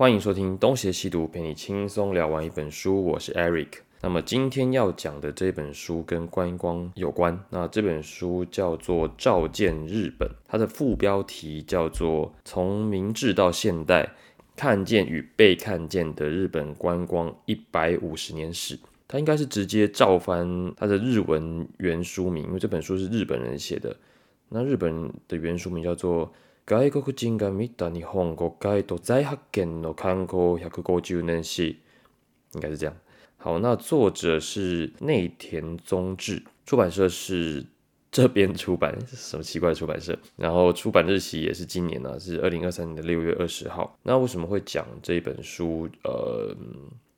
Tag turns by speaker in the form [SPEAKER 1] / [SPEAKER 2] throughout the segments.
[SPEAKER 1] 欢迎收听东邪西毒，陪你轻松聊完一本书。我是 Eric。那么今天要讲的这本书跟观光有关。那这本书叫做《照见日本》，它的副标题叫做《从明治到现代，看见与被看见的日本观光一百五十年史》。它应该是直接照翻它的日文原书名，因为这本书是日本人写的。那日本的原书名叫做。外国人が見た日本国街と再発見の観光150年史，应该是这样。好，那作者是内田宗志，出版社是这边出版，什么奇怪的出版社？然后出版日期也是今年呢，是二零二三年的六月二十号。那为什么会讲这本书？呃。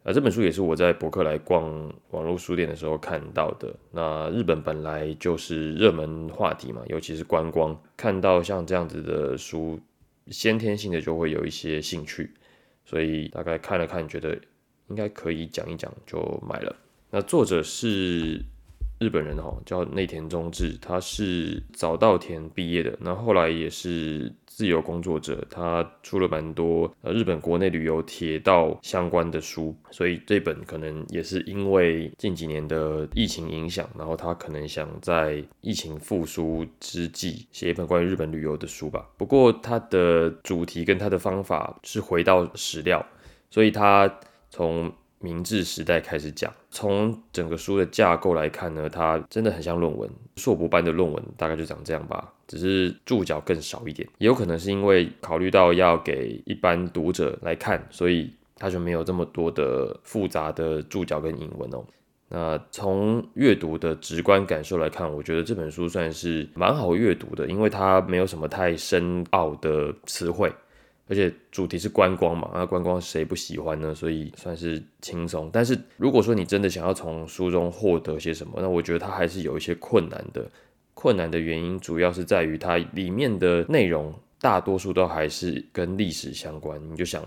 [SPEAKER 1] 啊，这本书也是我在博客来逛网络书店的时候看到的。那日本本来就是热门话题嘛，尤其是观光，看到像这样子的书，先天性的就会有一些兴趣，所以大概看了看，觉得应该可以讲一讲，就买了。那作者是。日本人哦，叫内田忠志，他是早稻田毕业的，那后来也是自由工作者，他出了蛮多呃日本国内旅游铁道相关的书，所以这本可能也是因为近几年的疫情影响，然后他可能想在疫情复苏之际写一本关于日本旅游的书吧。不过他的主题跟他的方法是回到史料，所以他从。明治时代开始讲，从整个书的架构来看呢，它真的很像论文，硕博班的论文大概就长这样吧，只是注脚更少一点。也有可能是因为考虑到要给一般读者来看，所以它就没有这么多的复杂的注脚跟引文哦。那从阅读的直观感受来看，我觉得这本书算是蛮好阅读的，因为它没有什么太深奥的词汇。而且主题是观光嘛，那观光谁不喜欢呢？所以算是轻松。但是如果说你真的想要从书中获得些什么，那我觉得它还是有一些困难的。困难的原因主要是在于它里面的内容大多数都还是跟历史相关。你就想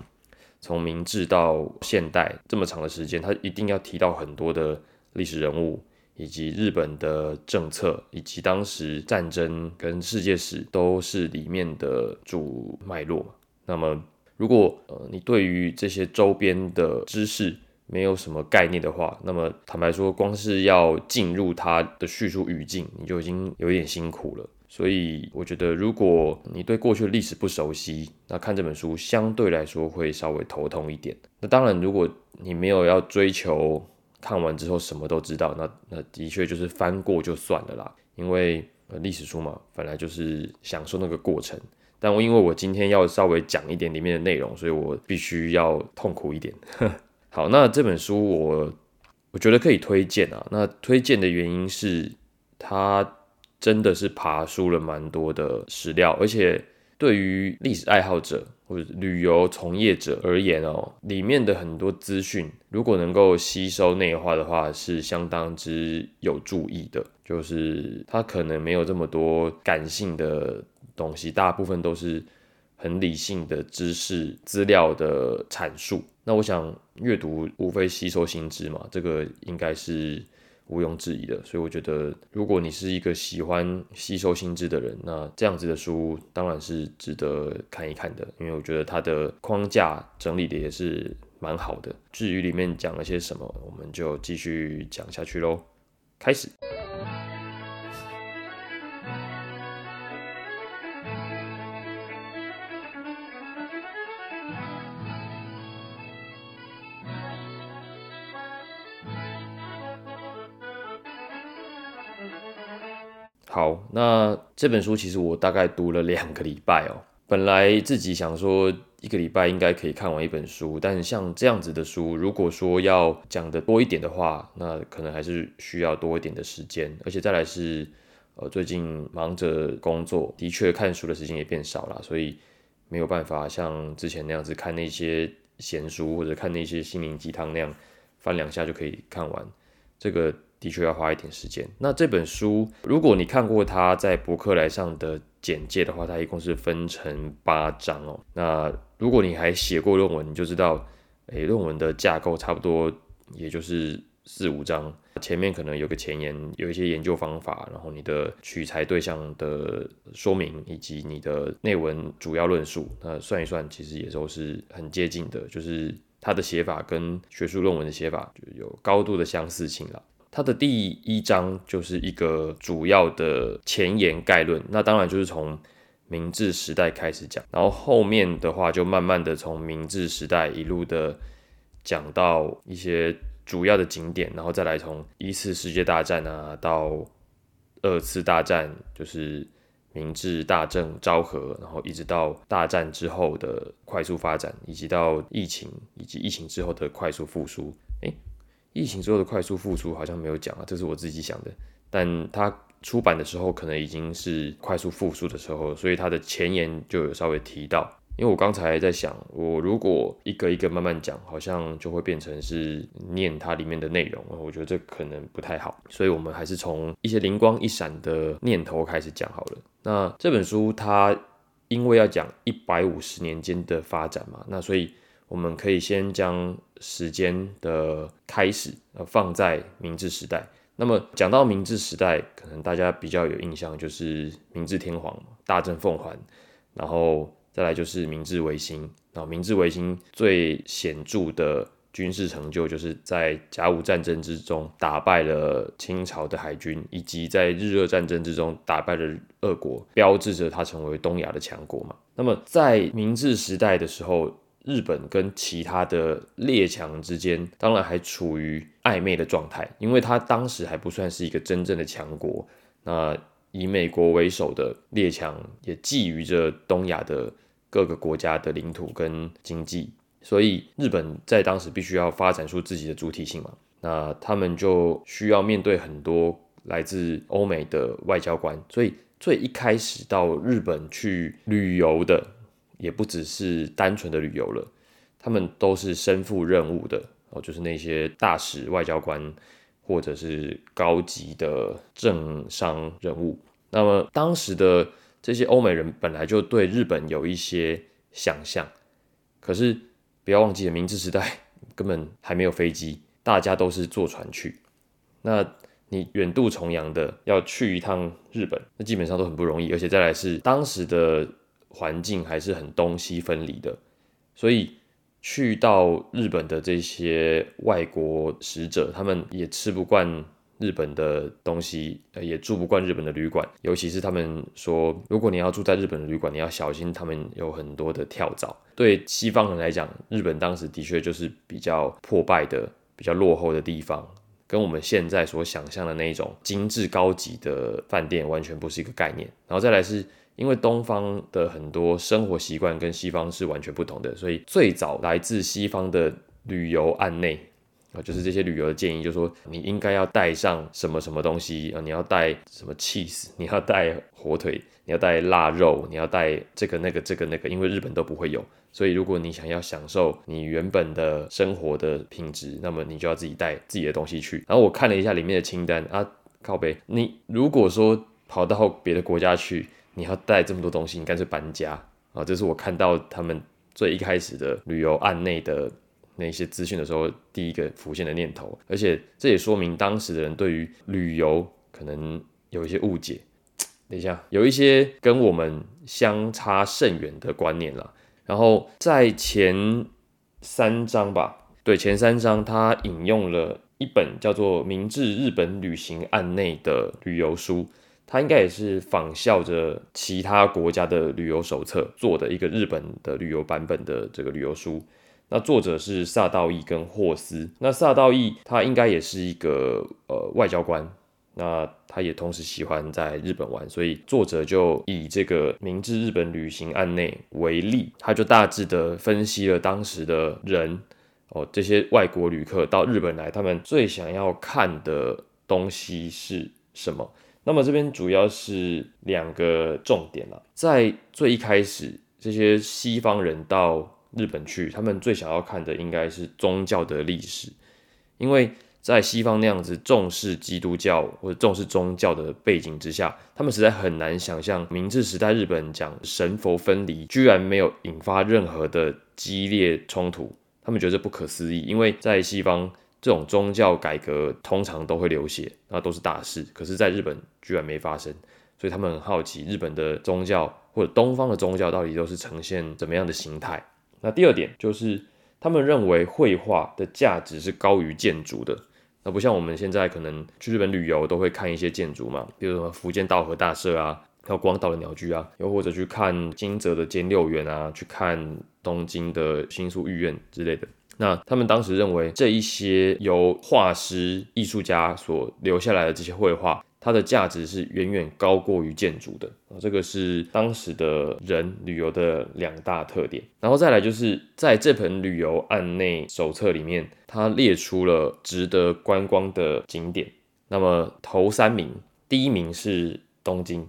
[SPEAKER 1] 从明治到现代这么长的时间，它一定要提到很多的历史人物，以及日本的政策，以及当时战争跟世界史都是里面的主脉络嘛。那么，如果呃你对于这些周边的知识没有什么概念的话，那么坦白说，光是要进入它的叙述语境，你就已经有一点辛苦了。所以，我觉得如果你对过去的历史不熟悉，那看这本书相对来说会稍微头痛一点。那当然，如果你没有要追求看完之后什么都知道，那那的确就是翻过就算了啦。因为呃历史书嘛，本来就是享受那个过程。但我因为我今天要稍微讲一点里面的内容，所以我必须要痛苦一点。好，那这本书我我觉得可以推荐啊。那推荐的原因是，它真的是爬书了蛮多的史料，而且对于历史爱好者或者旅游从业者而言哦，里面的很多资讯如果能够吸收内化的话，是相当之有注意的。就是它可能没有这么多感性的。东西大部分都是很理性的知识资料的阐述。那我想阅读无非吸收新知嘛，这个应该是毋庸置疑的。所以我觉得，如果你是一个喜欢吸收新知的人，那这样子的书当然是值得看一看的。因为我觉得它的框架整理的也是蛮好的。至于里面讲了些什么，我们就继续讲下去喽。开始。好，那这本书其实我大概读了两个礼拜哦。本来自己想说一个礼拜应该可以看完一本书，但像这样子的书，如果说要讲的多一点的话，那可能还是需要多一点的时间。而且再来是，呃，最近忙着工作，的确看书的时间也变少了，所以没有办法像之前那样子看那些闲书或者看那些心灵鸡汤那样翻两下就可以看完。这个。的确要花一点时间。那这本书，如果你看过他在博客来上的简介的话，它一共是分成八章哦。那如果你还写过论文，你就知道，诶，论文的架构差不多也就是四五章。前面可能有个前言，有一些研究方法，然后你的取材对象的说明，以及你的内文主要论述，那算一算，其实也都是很接近的，就是它的写法跟学术论文的写法就有高度的相似性了。它的第一章就是一个主要的前言概论，那当然就是从明治时代开始讲，然后后面的话就慢慢的从明治时代一路的讲到一些主要的景点，然后再来从一次世界大战啊到二次大战，就是明治大正昭和，然后一直到大战之后的快速发展，以及到疫情以及疫情之后的快速复苏。诶，疫情之后的快速复苏好像没有讲啊，这是我自己想的。但它出版的时候可能已经是快速复苏的时候，所以它的前言就有稍微提到。因为我刚才在想，我如果一个一个慢慢讲，好像就会变成是念它里面的内容，我觉得这可能不太好，所以我们还是从一些灵光一闪的念头开始讲好了。那这本书它因为要讲一百五十年间的发展嘛，那所以我们可以先将时间的开始呃放在明治时代。那么讲到明治时代，可能大家比较有印象就是明治天皇大政奉还，然后。再来就是明治维新，然后明治维新最显著的军事成就，就是在甲午战争之中打败了清朝的海军，以及在日俄战争之中打败了俄国，标志着它成为东亚的强国嘛。那么在明治时代的时候，日本跟其他的列强之间，当然还处于暧昧的状态，因为它当时还不算是一个真正的强国。那以美国为首的列强也觊觎着东亚的。各个国家的领土跟经济，所以日本在当时必须要发展出自己的主体性嘛。那他们就需要面对很多来自欧美的外交官，所以最一开始到日本去旅游的，也不只是单纯的旅游了，他们都是身负任务的哦，就是那些大使、外交官或者是高级的政商人物。那么当时的。这些欧美人本来就对日本有一些想象，可是不要忘记了，明治时代根本还没有飞机，大家都是坐船去。那你远渡重洋的要去一趟日本，那基本上都很不容易，而且再来是当时的环境还是很东西分离的，所以去到日本的这些外国使者，他们也吃不惯。日本的东西，呃，也住不惯日本的旅馆，尤其是他们说，如果你要住在日本的旅馆，你要小心，他们有很多的跳蚤。对西方人来讲，日本当时的确就是比较破败的、比较落后的地方，跟我们现在所想象的那种精致高级的饭店完全不是一个概念。然后再来是因为东方的很多生活习惯跟西方是完全不同的，所以最早来自西方的旅游案内。就是这些旅游的建议，就是说你应该要带上什么什么东西啊？你要带什么 cheese？你要带火腿？你要带腊肉？你要带这个那个这个那个？因为日本都不会有，所以如果你想要享受你原本的生活的品质，那么你就要自己带自己的东西去。然后我看了一下里面的清单啊，靠背，你如果说跑到别的国家去，你要带这么多东西，你干脆搬家啊！这是我看到他们最一开始的旅游案内的。那些资讯的时候，第一个浮现的念头，而且这也说明当时的人对于旅游可能有一些误解。等一下，有一些跟我们相差甚远的观念了。然后在前三章吧，对前三章，他引用了一本叫做《明治日本旅行案内》的旅游书，它应该也是仿效着其他国家的旅游手册做的一个日本的旅游版本的这个旅游书。那作者是萨道义跟霍斯。那萨道义他应该也是一个呃外交官，那他也同时喜欢在日本玩，所以作者就以这个明治日本旅行案内为例，他就大致的分析了当时的人哦，这些外国旅客到日本来，他们最想要看的东西是什么？那么这边主要是两个重点了，在最一开始，这些西方人到日本去，他们最想要看的应该是宗教的历史，因为在西方那样子重视基督教或者重视宗教的背景之下，他们实在很难想象明治时代日本讲神佛分离，居然没有引发任何的激烈冲突，他们觉得不可思议，因为在西方这种宗教改革通常都会流血，那都是大事。可是，在日本居然没发生，所以他们很好奇日本的宗教或者东方的宗教到底都是呈现怎么样的形态。那第二点就是，他们认为绘画的价值是高于建筑的。那不像我们现在可能去日本旅游都会看一些建筑嘛，比如说福建道和大社啊，还有广岛的鸟居啊，又或者去看金泽的兼六园啊，去看东京的新宿御苑之类的。那他们当时认为这一些由画师、艺术家所留下来的这些绘画。它的价值是远远高过于建筑的，这个是当时的人旅游的两大特点。然后再来就是在这本旅游案内手册里面，它列出了值得观光的景点。那么头三名，第一名是东京，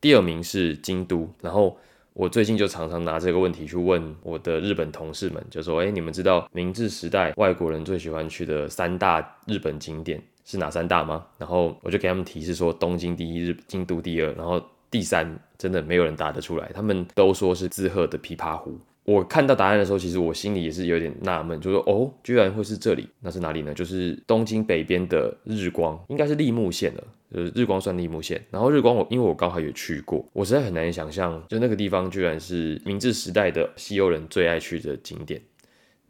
[SPEAKER 1] 第二名是京都。然后我最近就常常拿这个问题去问我的日本同事们，就说：哎，你们知道明治时代外国人最喜欢去的三大日本景点？是哪三大吗？然后我就给他们提示说，东京第一，日京都第二，然后第三真的没有人答得出来。他们都说是自贺的琵琶湖。我看到答案的时候，其实我心里也是有点纳闷，就说哦，居然会是这里？那是哪里呢？就是东京北边的日光，应该是立木县的，呃日光算立木县。然后日光我因为我刚好也去过，我实在很难想象，就那个地方居然是明治时代的西欧人最爱去的景点。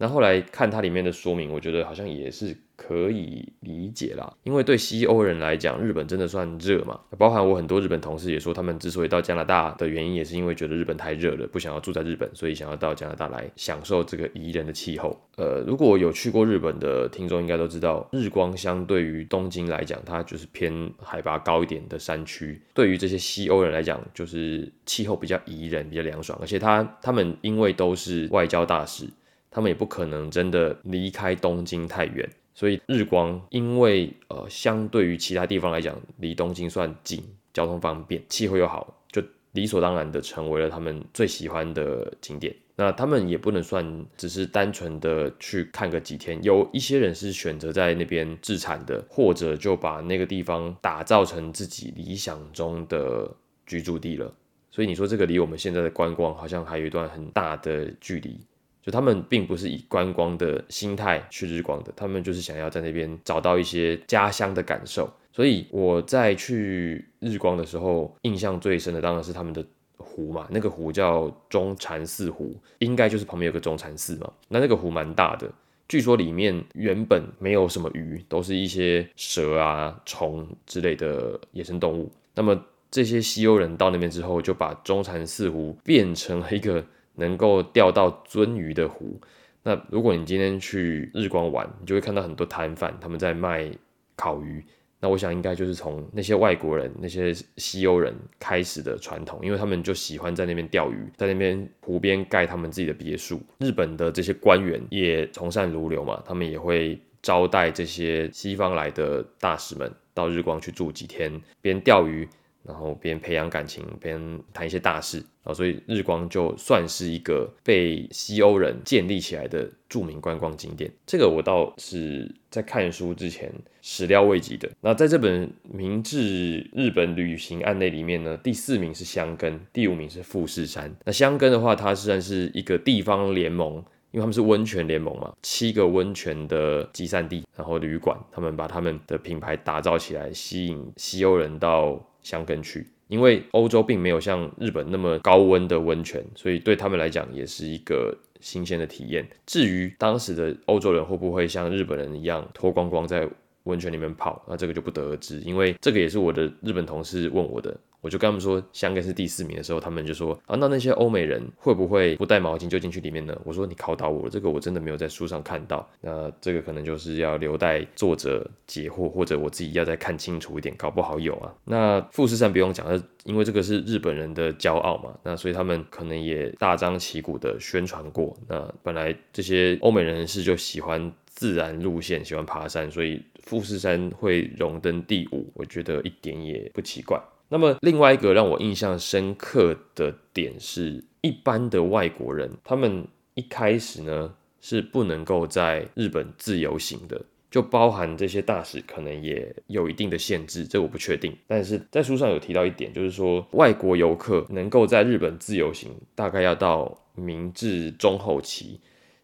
[SPEAKER 1] 那后来看它里面的说明，我觉得好像也是。可以理解啦，因为对西欧人来讲，日本真的算热嘛。包含我很多日本同事也说，他们之所以到加拿大的原因，也是因为觉得日本太热了，不想要住在日本，所以想要到加拿大来享受这个宜人的气候。呃，如果有去过日本的听众，应该都知道，日光相对于东京来讲，它就是偏海拔高一点的山区。对于这些西欧人来讲，就是气候比较宜人，比较凉爽，而且他他们因为都是外交大使，他们也不可能真的离开东京太远。所以日光，因为呃，相对于其他地方来讲，离东京算近，交通方便，气候又好，就理所当然的成为了他们最喜欢的景点。那他们也不能算只是单纯的去看个几天，有一些人是选择在那边自产的，或者就把那个地方打造成自己理想中的居住地了。所以你说这个离我们现在的观光好像还有一段很大的距离。就他们并不是以观光的心态去日光的，他们就是想要在那边找到一些家乡的感受。所以我在去日光的时候，印象最深的当然是他们的湖嘛，那个湖叫中禅寺湖，应该就是旁边有个中禅寺嘛。那那个湖蛮大的，据说里面原本没有什么鱼，都是一些蛇啊、虫之类的野生动物。那么这些西欧人到那边之后，就把中禅寺湖变成了一个。能够钓到鳟鱼的湖，那如果你今天去日光玩，你就会看到很多摊贩他们在卖烤鱼。那我想应该就是从那些外国人、那些西欧人开始的传统，因为他们就喜欢在那边钓鱼，在那边湖边盖他们自己的别墅。日本的这些官员也从善如流嘛，他们也会招待这些西方来的大使们到日光去住几天，边钓鱼。然后边培养感情，边谈一些大事啊，所以日光就算是一个被西欧人建立起来的著名观光景点。这个我倒是在看书之前始料未及的。那在这本明治日本旅行案内里面呢，第四名是香根，第五名是富士山。那香根的话，它实然是一个地方联盟，因为他们是温泉联盟嘛，七个温泉的集散地，然后旅馆，他们把他们的品牌打造起来，吸引西欧人到。香根去，因为欧洲并没有像日本那么高温的温泉，所以对他们来讲也是一个新鲜的体验。至于当时的欧洲人会不会像日本人一样脱光光在温泉里面泡，那这个就不得而知，因为这个也是我的日本同事问我的。我就跟他们说，香根是第四名的时候，他们就说啊，那那些欧美人会不会不带毛巾就进去里面呢？我说你考倒我了，这个我真的没有在书上看到。那这个可能就是要留待作者解惑，或者我自己要再看清楚一点，搞不好有啊。那富士山不用讲，因为这个是日本人的骄傲嘛，那所以他们可能也大张旗鼓的宣传过。那本来这些欧美人士就喜欢自然路线，喜欢爬山，所以富士山会荣登第五，我觉得一点也不奇怪。那么另外一个让我印象深刻的点是，一般的外国人，他们一开始呢是不能够在日本自由行的，就包含这些大使可能也有一定的限制，这我不确定。但是在书上有提到一点，就是说外国游客能够在日本自由行，大概要到明治中后期，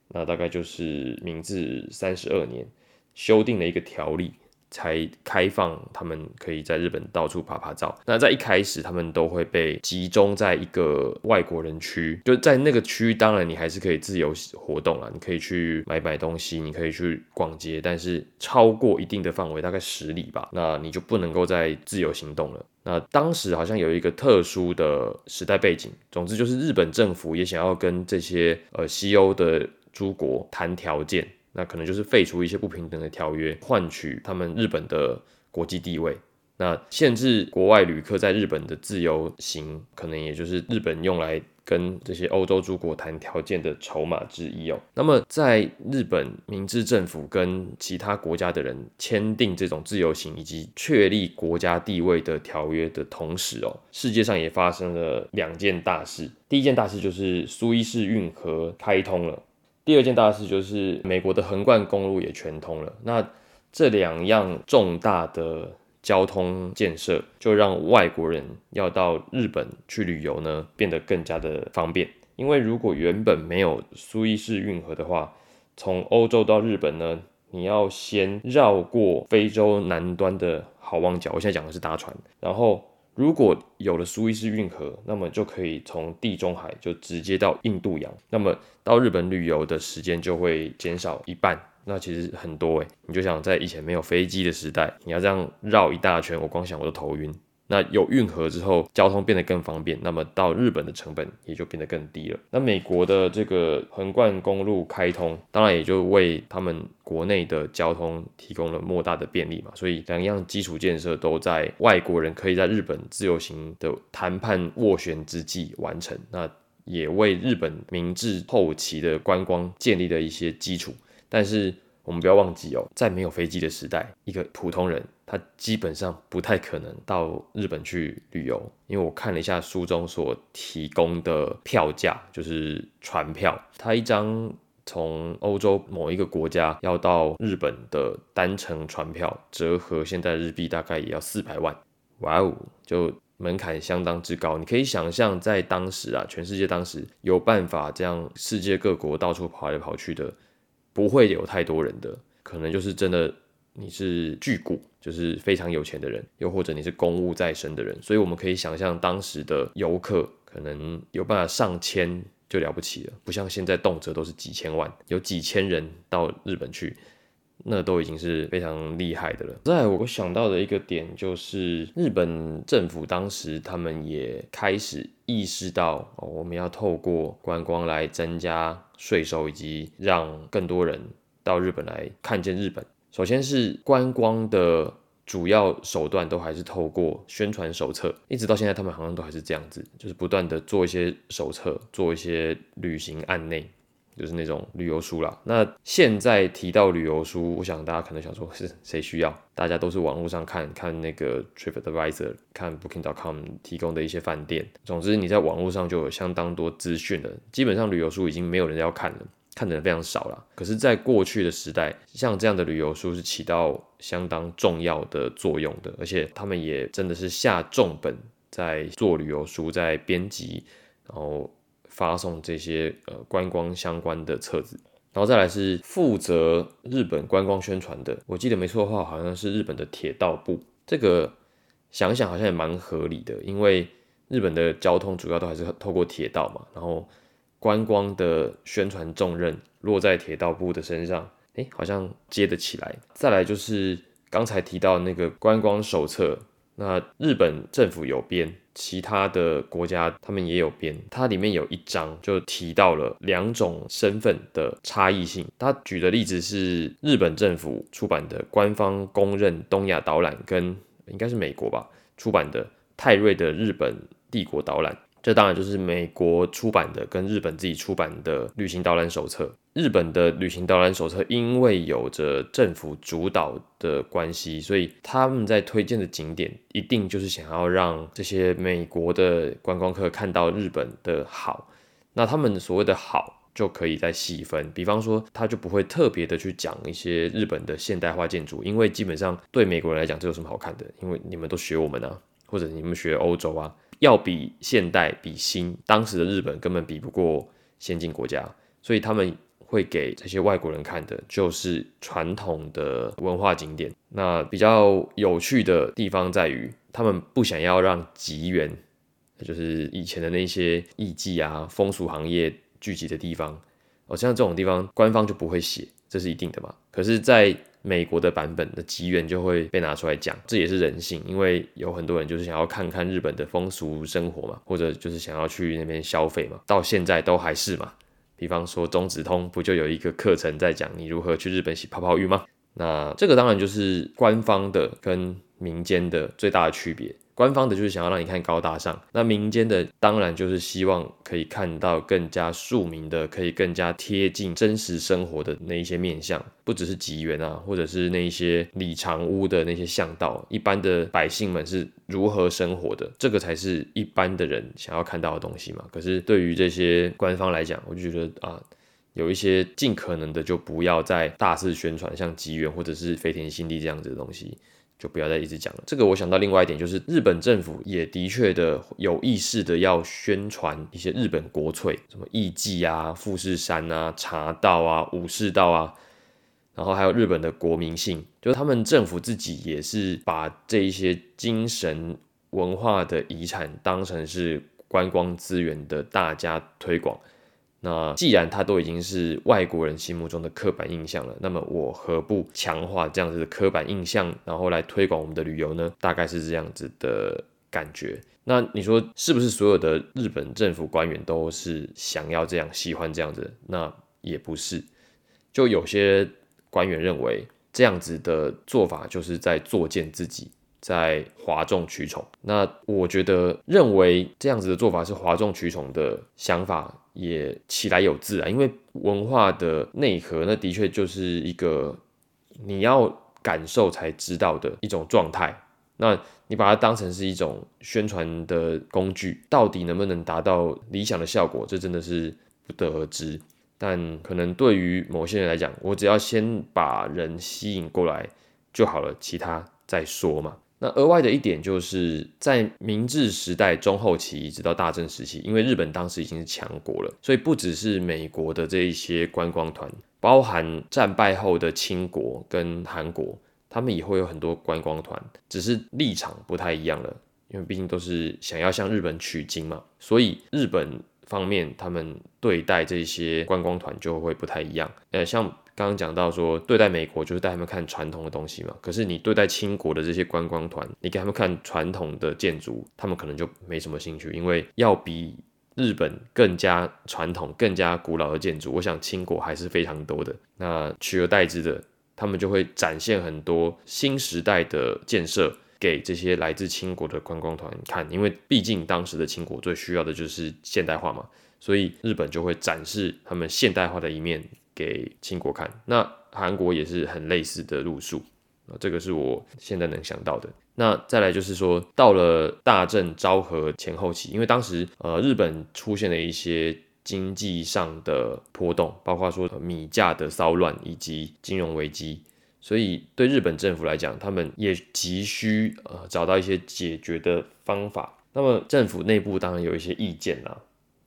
[SPEAKER 1] 那大概就是明治三十二年。修订了一个条例。才开放，他们可以在日本到处爬爬照。那在一开始，他们都会被集中在一个外国人区，就在那个区域，当然你还是可以自由活动啊，你可以去买买东西，你可以去逛街，但是超过一定的范围，大概十里吧，那你就不能够再自由行动了。那当时好像有一个特殊的时代背景，总之就是日本政府也想要跟这些呃西欧的诸国谈条件。那可能就是废除一些不平等的条约，换取他们日本的国际地位。那限制国外旅客在日本的自由行，可能也就是日本用来跟这些欧洲诸国谈条件的筹码之一哦。那么在日本明治政府跟其他国家的人签订这种自由行以及确立国家地位的条约的同时哦，世界上也发生了两件大事。第一件大事就是苏伊士运河开通了。第二件大事就是美国的横贯公路也全通了。那这两样重大的交通建设，就让外国人要到日本去旅游呢，变得更加的方便。因为如果原本没有苏伊士运河的话，从欧洲到日本呢，你要先绕过非洲南端的好望角。我现在讲的是搭船，然后。如果有了苏伊士运河，那么就可以从地中海就直接到印度洋，那么到日本旅游的时间就会减少一半。那其实很多诶，你就想在以前没有飞机的时代，你要这样绕一大圈，我光想我都头晕。那有运河之后，交通变得更方便，那么到日本的成本也就变得更低了。那美国的这个横贯公路开通，当然也就为他们国内的交通提供了莫大的便利嘛。所以两样基础建设都在外国人可以在日本自由行的谈判斡旋之际完成，那也为日本明治后期的观光建立了一些基础。但是我们不要忘记哦，在没有飞机的时代，一个普通人。他基本上不太可能到日本去旅游，因为我看了一下书中所提供的票价，就是船票，他一张从欧洲某一个国家要到日本的单程船票，折合现在日币大概也要四百万，哇哦，就门槛相当之高。你可以想象，在当时啊，全世界当时有办法这样世界各国到处跑来跑去的，不会有太多人的，可能就是真的。你是巨股，就是非常有钱的人，又或者你是公务在身的人，所以我们可以想象当时的游客可能有办法上千就了不起了，不像现在动辄都是几千万，有几千人到日本去，那都已经是非常厉害的了。再我想到的一个点就是，日本政府当时他们也开始意识到，我们要透过观光来增加税收，以及让更多人到日本来看见日本。首先是观光的主要手段都还是透过宣传手册，一直到现在他们好像都还是这样子，就是不断的做一些手册，做一些旅行案内，就是那种旅游书啦。那现在提到旅游书，我想大家可能想说是谁需要？大家都是网络上看看那个 TripAdvisor，看 Booking.com 提供的一些饭店。总之你在网络上就有相当多资讯了，基本上旅游书已经没有人要看了。看的人非常少了，可是，在过去的时代，像这样的旅游书是起到相当重要的作用的，而且他们也真的是下重本在做旅游书，在编辑，然后发送这些呃观光相关的册子，然后再来是负责日本观光宣传的，我记得没错的话，好像是日本的铁道部。这个想想好像也蛮合理的，因为日本的交通主要都还是透过铁道嘛，然后。观光的宣传重任落在铁道部的身上，哎，好像接得起来。再来就是刚才提到那个观光手册，那日本政府有编，其他的国家他们也有编。它里面有一章就提到了两种身份的差异性。他举的例子是日本政府出版的官方公认东亚导览，跟应该是美国吧出版的泰瑞的日本帝国导览。这当然就是美国出版的跟日本自己出版的旅行导览手册。日本的旅行导览手册因为有着政府主导的关系，所以他们在推荐的景点一定就是想要让这些美国的观光客看到日本的好。那他们所谓的好就可以再细分，比方说他就不会特别的去讲一些日本的现代化建筑，因为基本上对美国人来讲这有什么好看的？因为你们都学我们啊，或者你们学欧洲啊。要比现代比新，当时的日本根本比不过先进国家，所以他们会给这些外国人看的，就是传统的文化景点。那比较有趣的地方在于，他们不想要让吉原，就是以前的那些艺妓啊、风俗行业聚集的地方，哦，像这种地方，官方就不会写，这是一定的嘛。可是，在美国的版本的机缘就会被拿出来讲，这也是人性，因为有很多人就是想要看看日本的风俗生活嘛，或者就是想要去那边消费嘛，到现在都还是嘛。比方说中子通不就有一个课程在讲你如何去日本洗泡泡浴吗？那这个当然就是官方的跟民间的最大的区别。官方的就是想要让你看高大上，那民间的当然就是希望可以看到更加庶民的，可以更加贴近真实生活的那一些面相，不只是吉原啊，或者是那一些里长屋的那些巷道，一般的百姓们是如何生活的，这个才是一般的人想要看到的东西嘛。可是对于这些官方来讲，我就觉得啊，有一些尽可能的就不要再大肆宣传，像吉原或者是飞田新地这样子的东西。就不要再一直讲了。这个我想到另外一点，就是日本政府也的确的有意识的要宣传一些日本国粹，什么艺伎啊、富士山啊、茶道啊、武士道啊，然后还有日本的国民性，就是他们政府自己也是把这一些精神文化的遗产当成是观光资源的大家推广。那既然它都已经是外国人心目中的刻板印象了，那么我何不强化这样子的刻板印象，然后来推广我们的旅游呢？大概是这样子的感觉。那你说是不是所有的日本政府官员都是想要这样、喜欢这样子？那也不是。就有些官员认为这样子的做法就是在作践自己，在哗众取宠。那我觉得认为这样子的做法是哗众取宠的想法。也起来有自啊，因为文化的内核，那的确就是一个你要感受才知道的一种状态。那你把它当成是一种宣传的工具，到底能不能达到理想的效果，这真的是不得而知。但可能对于某些人来讲，我只要先把人吸引过来就好了，其他再说嘛。那额外的一点就是在明治时代中后期一直到大正时期，因为日本当时已经是强国了，所以不只是美国的这一些观光团，包含战败后的清国跟韩国，他们也会有很多观光团，只是立场不太一样了，因为毕竟都是想要向日本取经嘛，所以日本方面他们对待这些观光团就会不太一样，呃，像。刚刚讲到说，对待美国就是带他们看传统的东西嘛。可是你对待清国的这些观光团，你给他们看传统的建筑，他们可能就没什么兴趣，因为要比日本更加传统、更加古老的建筑，我想清国还是非常多的。那取而代之的，他们就会展现很多新时代的建设给这些来自清国的观光团看，因为毕竟当时的清国最需要的就是现代化嘛，所以日本就会展示他们现代化的一面。给清国看，那韩国也是很类似的路数啊，这个是我现在能想到的。那再来就是说，到了大正昭和前后期，因为当时呃日本出现了一些经济上的波动，包括说米价的骚乱以及金融危机，所以对日本政府来讲，他们也急需呃找到一些解决的方法。那么政府内部当然有一些意见啦，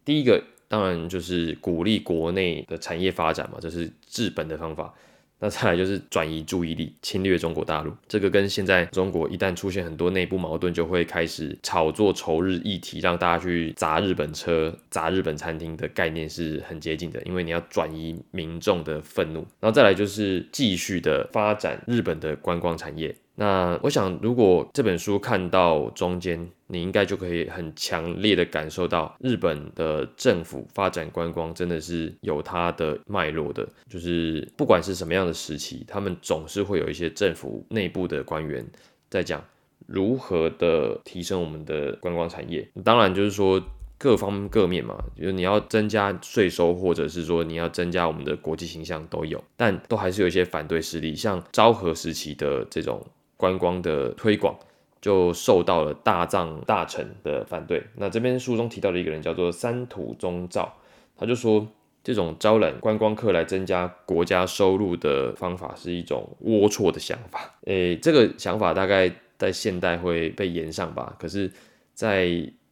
[SPEAKER 1] 第一个。当然就是鼓励国内的产业发展嘛，这是治本的方法。那再来就是转移注意力，侵略中国大陆。这个跟现在中国一旦出现很多内部矛盾，就会开始炒作仇日议题，让大家去砸日本车、砸日本餐厅的概念是很接近的。因为你要转移民众的愤怒，然后再来就是继续的发展日本的观光产业。那我想，如果这本书看到中间，你应该就可以很强烈的感受到，日本的政府发展观光真的是有它的脉络的。就是不管是什么样的时期，他们总是会有一些政府内部的官员在讲如何的提升我们的观光产业。当然，就是说各方各面嘛，就是你要增加税收，或者是说你要增加我们的国际形象都有，但都还是有一些反对势力，像昭和时期的这种。观光的推广就受到了大藏大臣的反对。那这边书中提到的一个人叫做三土宗照，他就说这种招揽观光客来增加国家收入的方法是一种龌龊的想法。诶，这个想法大概在现代会被延上吧，可是，在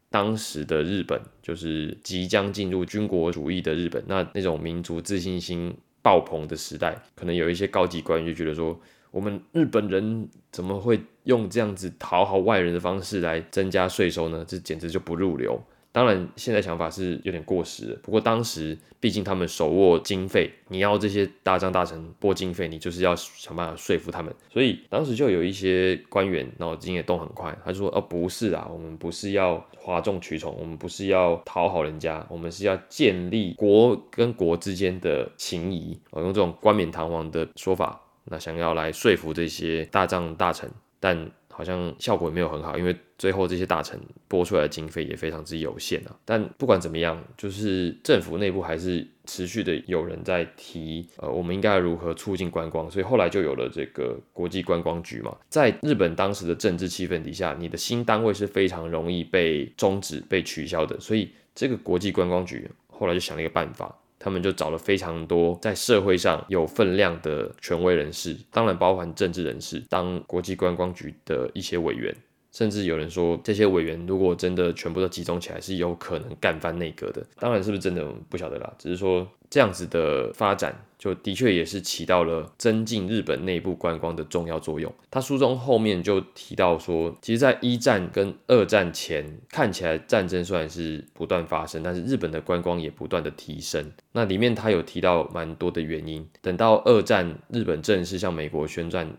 [SPEAKER 1] 当时的日本，就是即将进入军国主义的日本，那那种民族自信心爆棚的时代，可能有一些高级官员就觉得说，我们日本人怎么会用这样子讨好外人的方式来增加税收呢？这简直就不入流。当然，现在想法是有点过时。不过当时，毕竟他们手握经费，你要这些大将大臣拨经费，你就是要想办法说服他们。所以当时就有一些官员脑筋也动很快，他就说：“哦，不是啊，我们不是要哗众取宠，我们不是要讨好人家，我们是要建立国跟国之间的情谊。我用这种冠冕堂皇的说法，那想要来说服这些大藏大臣，但。”好像效果也没有很好，因为最后这些大臣拨出来的经费也非常之有限啊。但不管怎么样，就是政府内部还是持续的有人在提，呃，我们应该如何促进观光，所以后来就有了这个国际观光局嘛。在日本当时的政治气氛底下，你的新单位是非常容易被终止、被取消的，所以这个国际观光局后来就想了一个办法。他们就找了非常多在社会上有分量的权威人士，当然包含政治人士，当国际观光局的一些委员。甚至有人说，这些委员如果真的全部都集中起来，是有可能干翻内阁的。当然，是不是真的不晓得啦。只是说这样子的发展，就的确也是起到了增进日本内部观光的重要作用。他书中后面就提到说，其实，在一战跟二战前，看起来战争虽然是不断发生，但是日本的观光也不断的提升。那里面他有提到蛮多的原因。等到二战，日本正式向美国宣战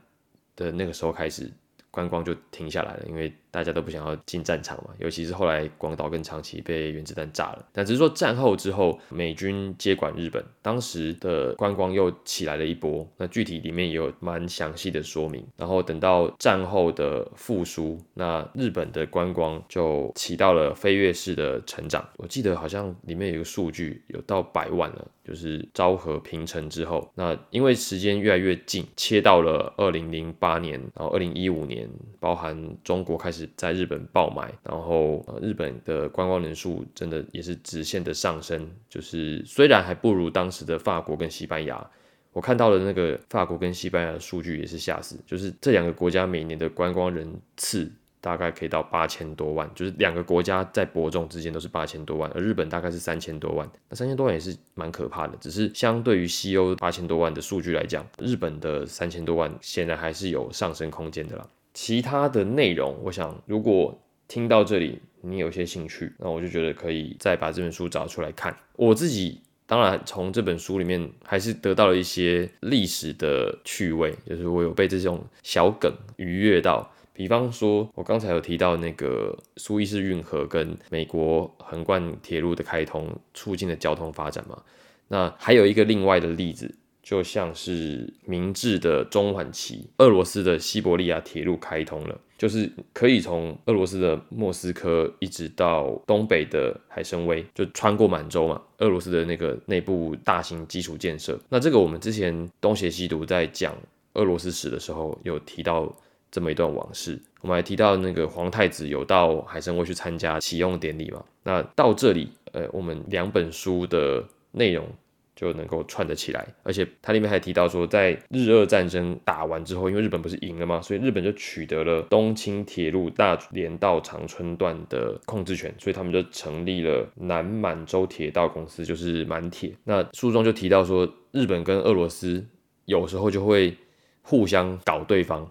[SPEAKER 1] 的那个时候开始。观光就停下来了，因为大家都不想要进战场嘛。尤其是后来广岛跟长崎被原子弹炸了，但只是说战后之后，美军接管日本，当时的观光又起来了一波。那具体里面也有蛮详细的说明。然后等到战后的复苏，那日本的观光就起到了飞跃式的成长。我记得好像里面有一个数据，有到百万了。就是昭和平成之后，那因为时间越来越近，切到了二零零八年，然后二零一五年，包含中国开始在日本爆买，然后日本的观光人数真的也是直线的上升，就是虽然还不如当时的法国跟西班牙，我看到的那个法国跟西班牙的数据也是吓死，就是这两个国家每年的观光人次。大概可以到八千多万，就是两个国家在伯仲之间都是八千多万，而日本大概是三千多万，那三千多万也是蛮可怕的。只是相对于西欧八千多万的数据来讲，日本的三千多万显然还是有上升空间的啦。其他的内容，我想如果听到这里你有些兴趣，那我就觉得可以再把这本书找出来看。我自己当然从这本书里面还是得到了一些历史的趣味，就是我有被这种小梗愉悦到。比方说，我刚才有提到那个苏伊士运河跟美国横贯铁路的开通，促进了交通发展嘛。那还有一个另外的例子，就像是明治的中晚期，俄罗斯的西伯利亚铁路开通了，就是可以从俄罗斯的莫斯科一直到东北的海参崴，就穿过满洲嘛。俄罗斯的那个内部大型基础建设，那这个我们之前东邪西毒在讲俄罗斯史的时候有提到。这么一段往事，我们还提到那个皇太子有到海参崴去参加启用典礼嘛？那到这里，呃，我们两本书的内容就能够串得起来，而且它里面还提到说，在日俄战争打完之后，因为日本不是赢了吗？所以日本就取得了东清铁路大连到长春段的控制权，所以他们就成立了南满洲铁道公司，就是满铁。那书中就提到说，日本跟俄罗斯有时候就会互相搞对方。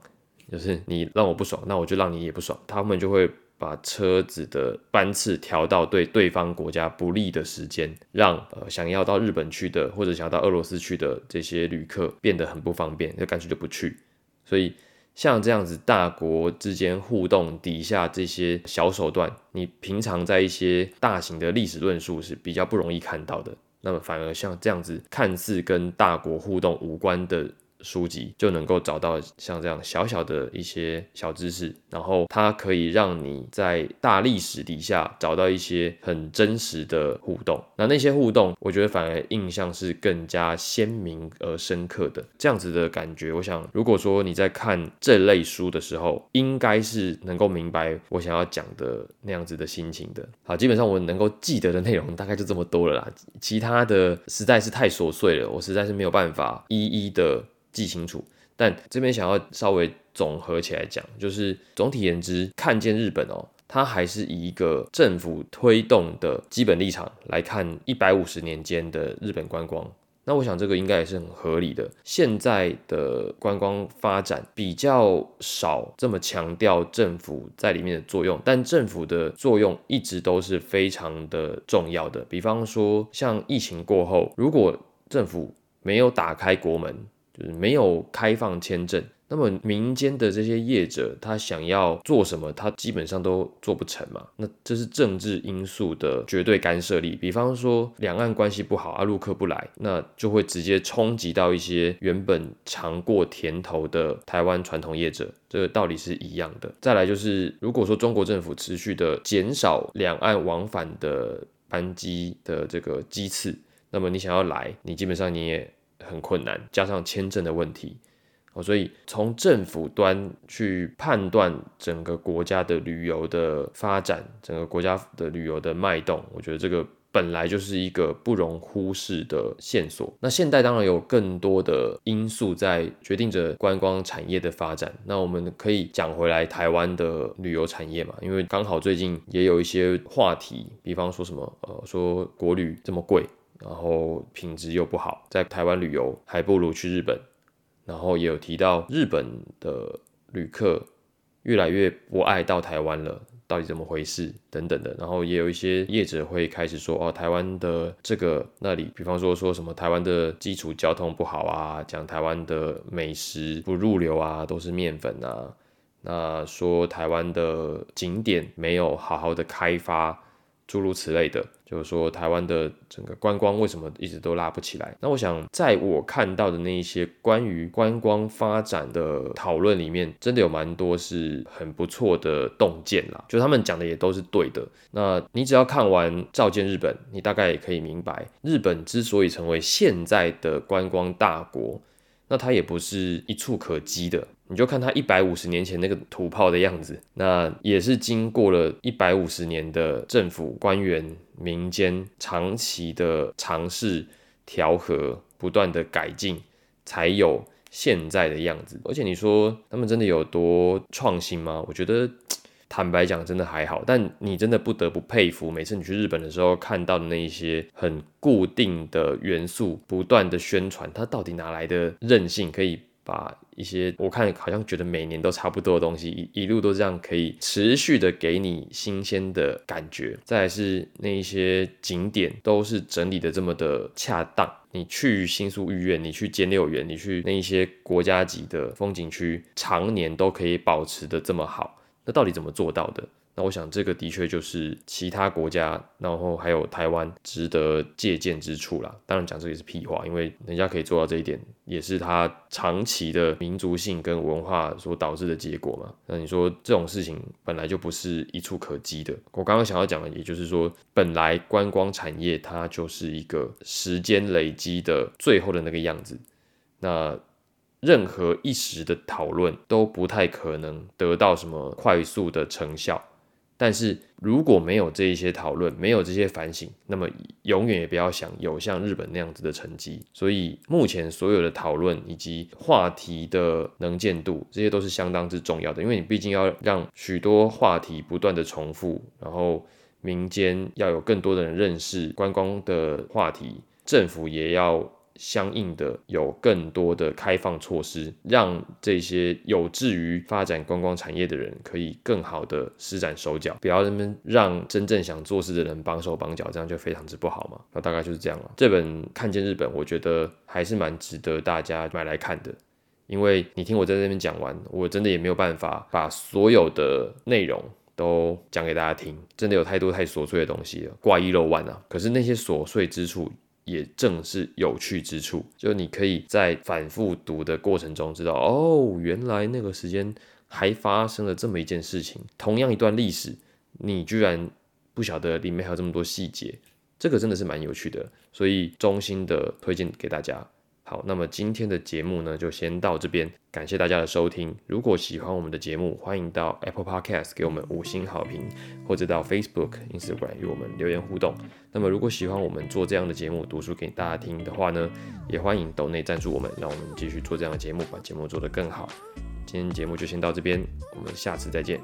[SPEAKER 1] 就是你让我不爽，那我就让你也不爽。他们就会把车子的班次调到对对方国家不利的时间，让呃想要到日本去的或者想要到俄罗斯去的这些旅客变得很不方便，就干脆就不去。所以像这样子大国之间互动底下这些小手段，你平常在一些大型的历史论述是比较不容易看到的。那么反而像这样子看似跟大国互动无关的。书籍就能够找到像这样小小的一些小知识，然后它可以让你在大历史底下找到一些很真实的互动。那那些互动，我觉得反而印象是更加鲜明而深刻的。这样子的感觉，我想如果说你在看这类书的时候，应该是能够明白我想要讲的那样子的心情的。好，基本上我能够记得的内容大概就这么多了啦，其他的实在是太琐碎了，我实在是没有办法一一的。记清楚，但这边想要稍微总合起来讲，就是总体言之，看见日本哦，它还是以一个政府推动的基本立场来看一百五十年间的日本观光。那我想这个应该也是很合理的。现在的观光发展比较少这么强调政府在里面的作用，但政府的作用一直都是非常的重要的。比方说，像疫情过后，如果政府没有打开国门，就是没有开放签证。那么民间的这些业者，他想要做什么，他基本上都做不成嘛。那这是政治因素的绝对干涉力。比方说，两岸关系不好，阿陆克不来，那就会直接冲击到一些原本尝过甜头的台湾传统业者，这个道理是一样的。再来就是，如果说中国政府持续的减少两岸往返的班机的这个机次，那么你想要来，你基本上你也很困难，加上签证的问题。哦所以从政府端去判断整个国家的旅游的发展，整个国家的旅游的脉动，我觉得这个本来就是一个不容忽视的线索。那现代当然有更多的因素在决定着观光产业的发展。那我们可以讲回来台湾的旅游产业嘛，因为刚好最近也有一些话题，比方说什么呃，说国旅这么贵，然后品质又不好，在台湾旅游还不如去日本。然后也有提到日本的旅客越来越不爱到台湾了，到底怎么回事等等的。然后也有一些业者会开始说，哦，台湾的这个那里，比方说说什么台湾的基础交通不好啊，讲台湾的美食不入流啊，都是面粉啊，那说台湾的景点没有好好的开发。诸如此类的，就是说台湾的整个观光为什么一直都拉不起来？那我想，在我看到的那一些关于观光发展的讨论里面，真的有蛮多是很不错的洞见啦。就他们讲的也都是对的。那你只要看完《照见日本》，你大概也可以明白，日本之所以成为现在的观光大国，那它也不是一触可及的。你就看它一百五十年前那个土炮的样子，那也是经过了一百五十年的政府官员、民间长期的尝试调和、不断的改进，才有现在的样子。而且你说他们真的有多创新吗？我觉得坦白讲，真的还好。但你真的不得不佩服，每次你去日本的时候看到的那一些很固定的元素，不断的宣传，它到底哪来的韧性可以？把一些我看好像觉得每年都差不多的东西一一路都这样可以持续的给你新鲜的感觉，再是那一些景点都是整理的这么的恰当，你去新宿御苑，你去兼六园，你去那一些国家级的风景区，常年都可以保持的这么好，那到底怎么做到的？那我想，这个的确就是其他国家，然后还有台湾值得借鉴之处啦。当然讲这也是屁话，因为人家可以做到这一点，也是他长期的民族性跟文化所导致的结果嘛。那你说这种事情本来就不是一触可及的。我刚刚想要讲的，也就是说，本来观光产业它就是一个时间累积的最后的那个样子。那任何一时的讨论都不太可能得到什么快速的成效。但是如果没有这一些讨论，没有这些反省，那么永远也不要想有像日本那样子的成绩。所以目前所有的讨论以及话题的能见度，这些都是相当之重要的，因为你毕竟要让许多话题不断的重复，然后民间要有更多的人认识观光的话题，政府也要。相应的有更多的开放措施，让这些有志于发展观光产业的人可以更好的施展手脚，不要那么让真正想做事的人绑手绑脚，这样就非常之不好嘛。那大概就是这样了。这本《看见日本》，我觉得还是蛮值得大家买来看的，因为你听我在这边讲完，我真的也没有办法把所有的内容都讲给大家听，真的有太多太琐碎的东西了，挂一漏万啊。可是那些琐碎之处。也正是有趣之处，就你可以在反复读的过程中知道，哦，原来那个时间还发生了这么一件事情。同样一段历史，你居然不晓得里面还有这么多细节，这个真的是蛮有趣的，所以衷心的推荐给大家。好，那么今天的节目呢，就先到这边，感谢大家的收听。如果喜欢我们的节目，欢迎到 Apple Podcast 给我们五星好评，或者到 Facebook、Instagram 与我们留言互动。那么，如果喜欢我们做这样的节目，读书给大家听的话呢，也欢迎抖内赞助我们，让我们继续做这样的节目，把节目做得更好。今天节目就先到这边，我们下次再见。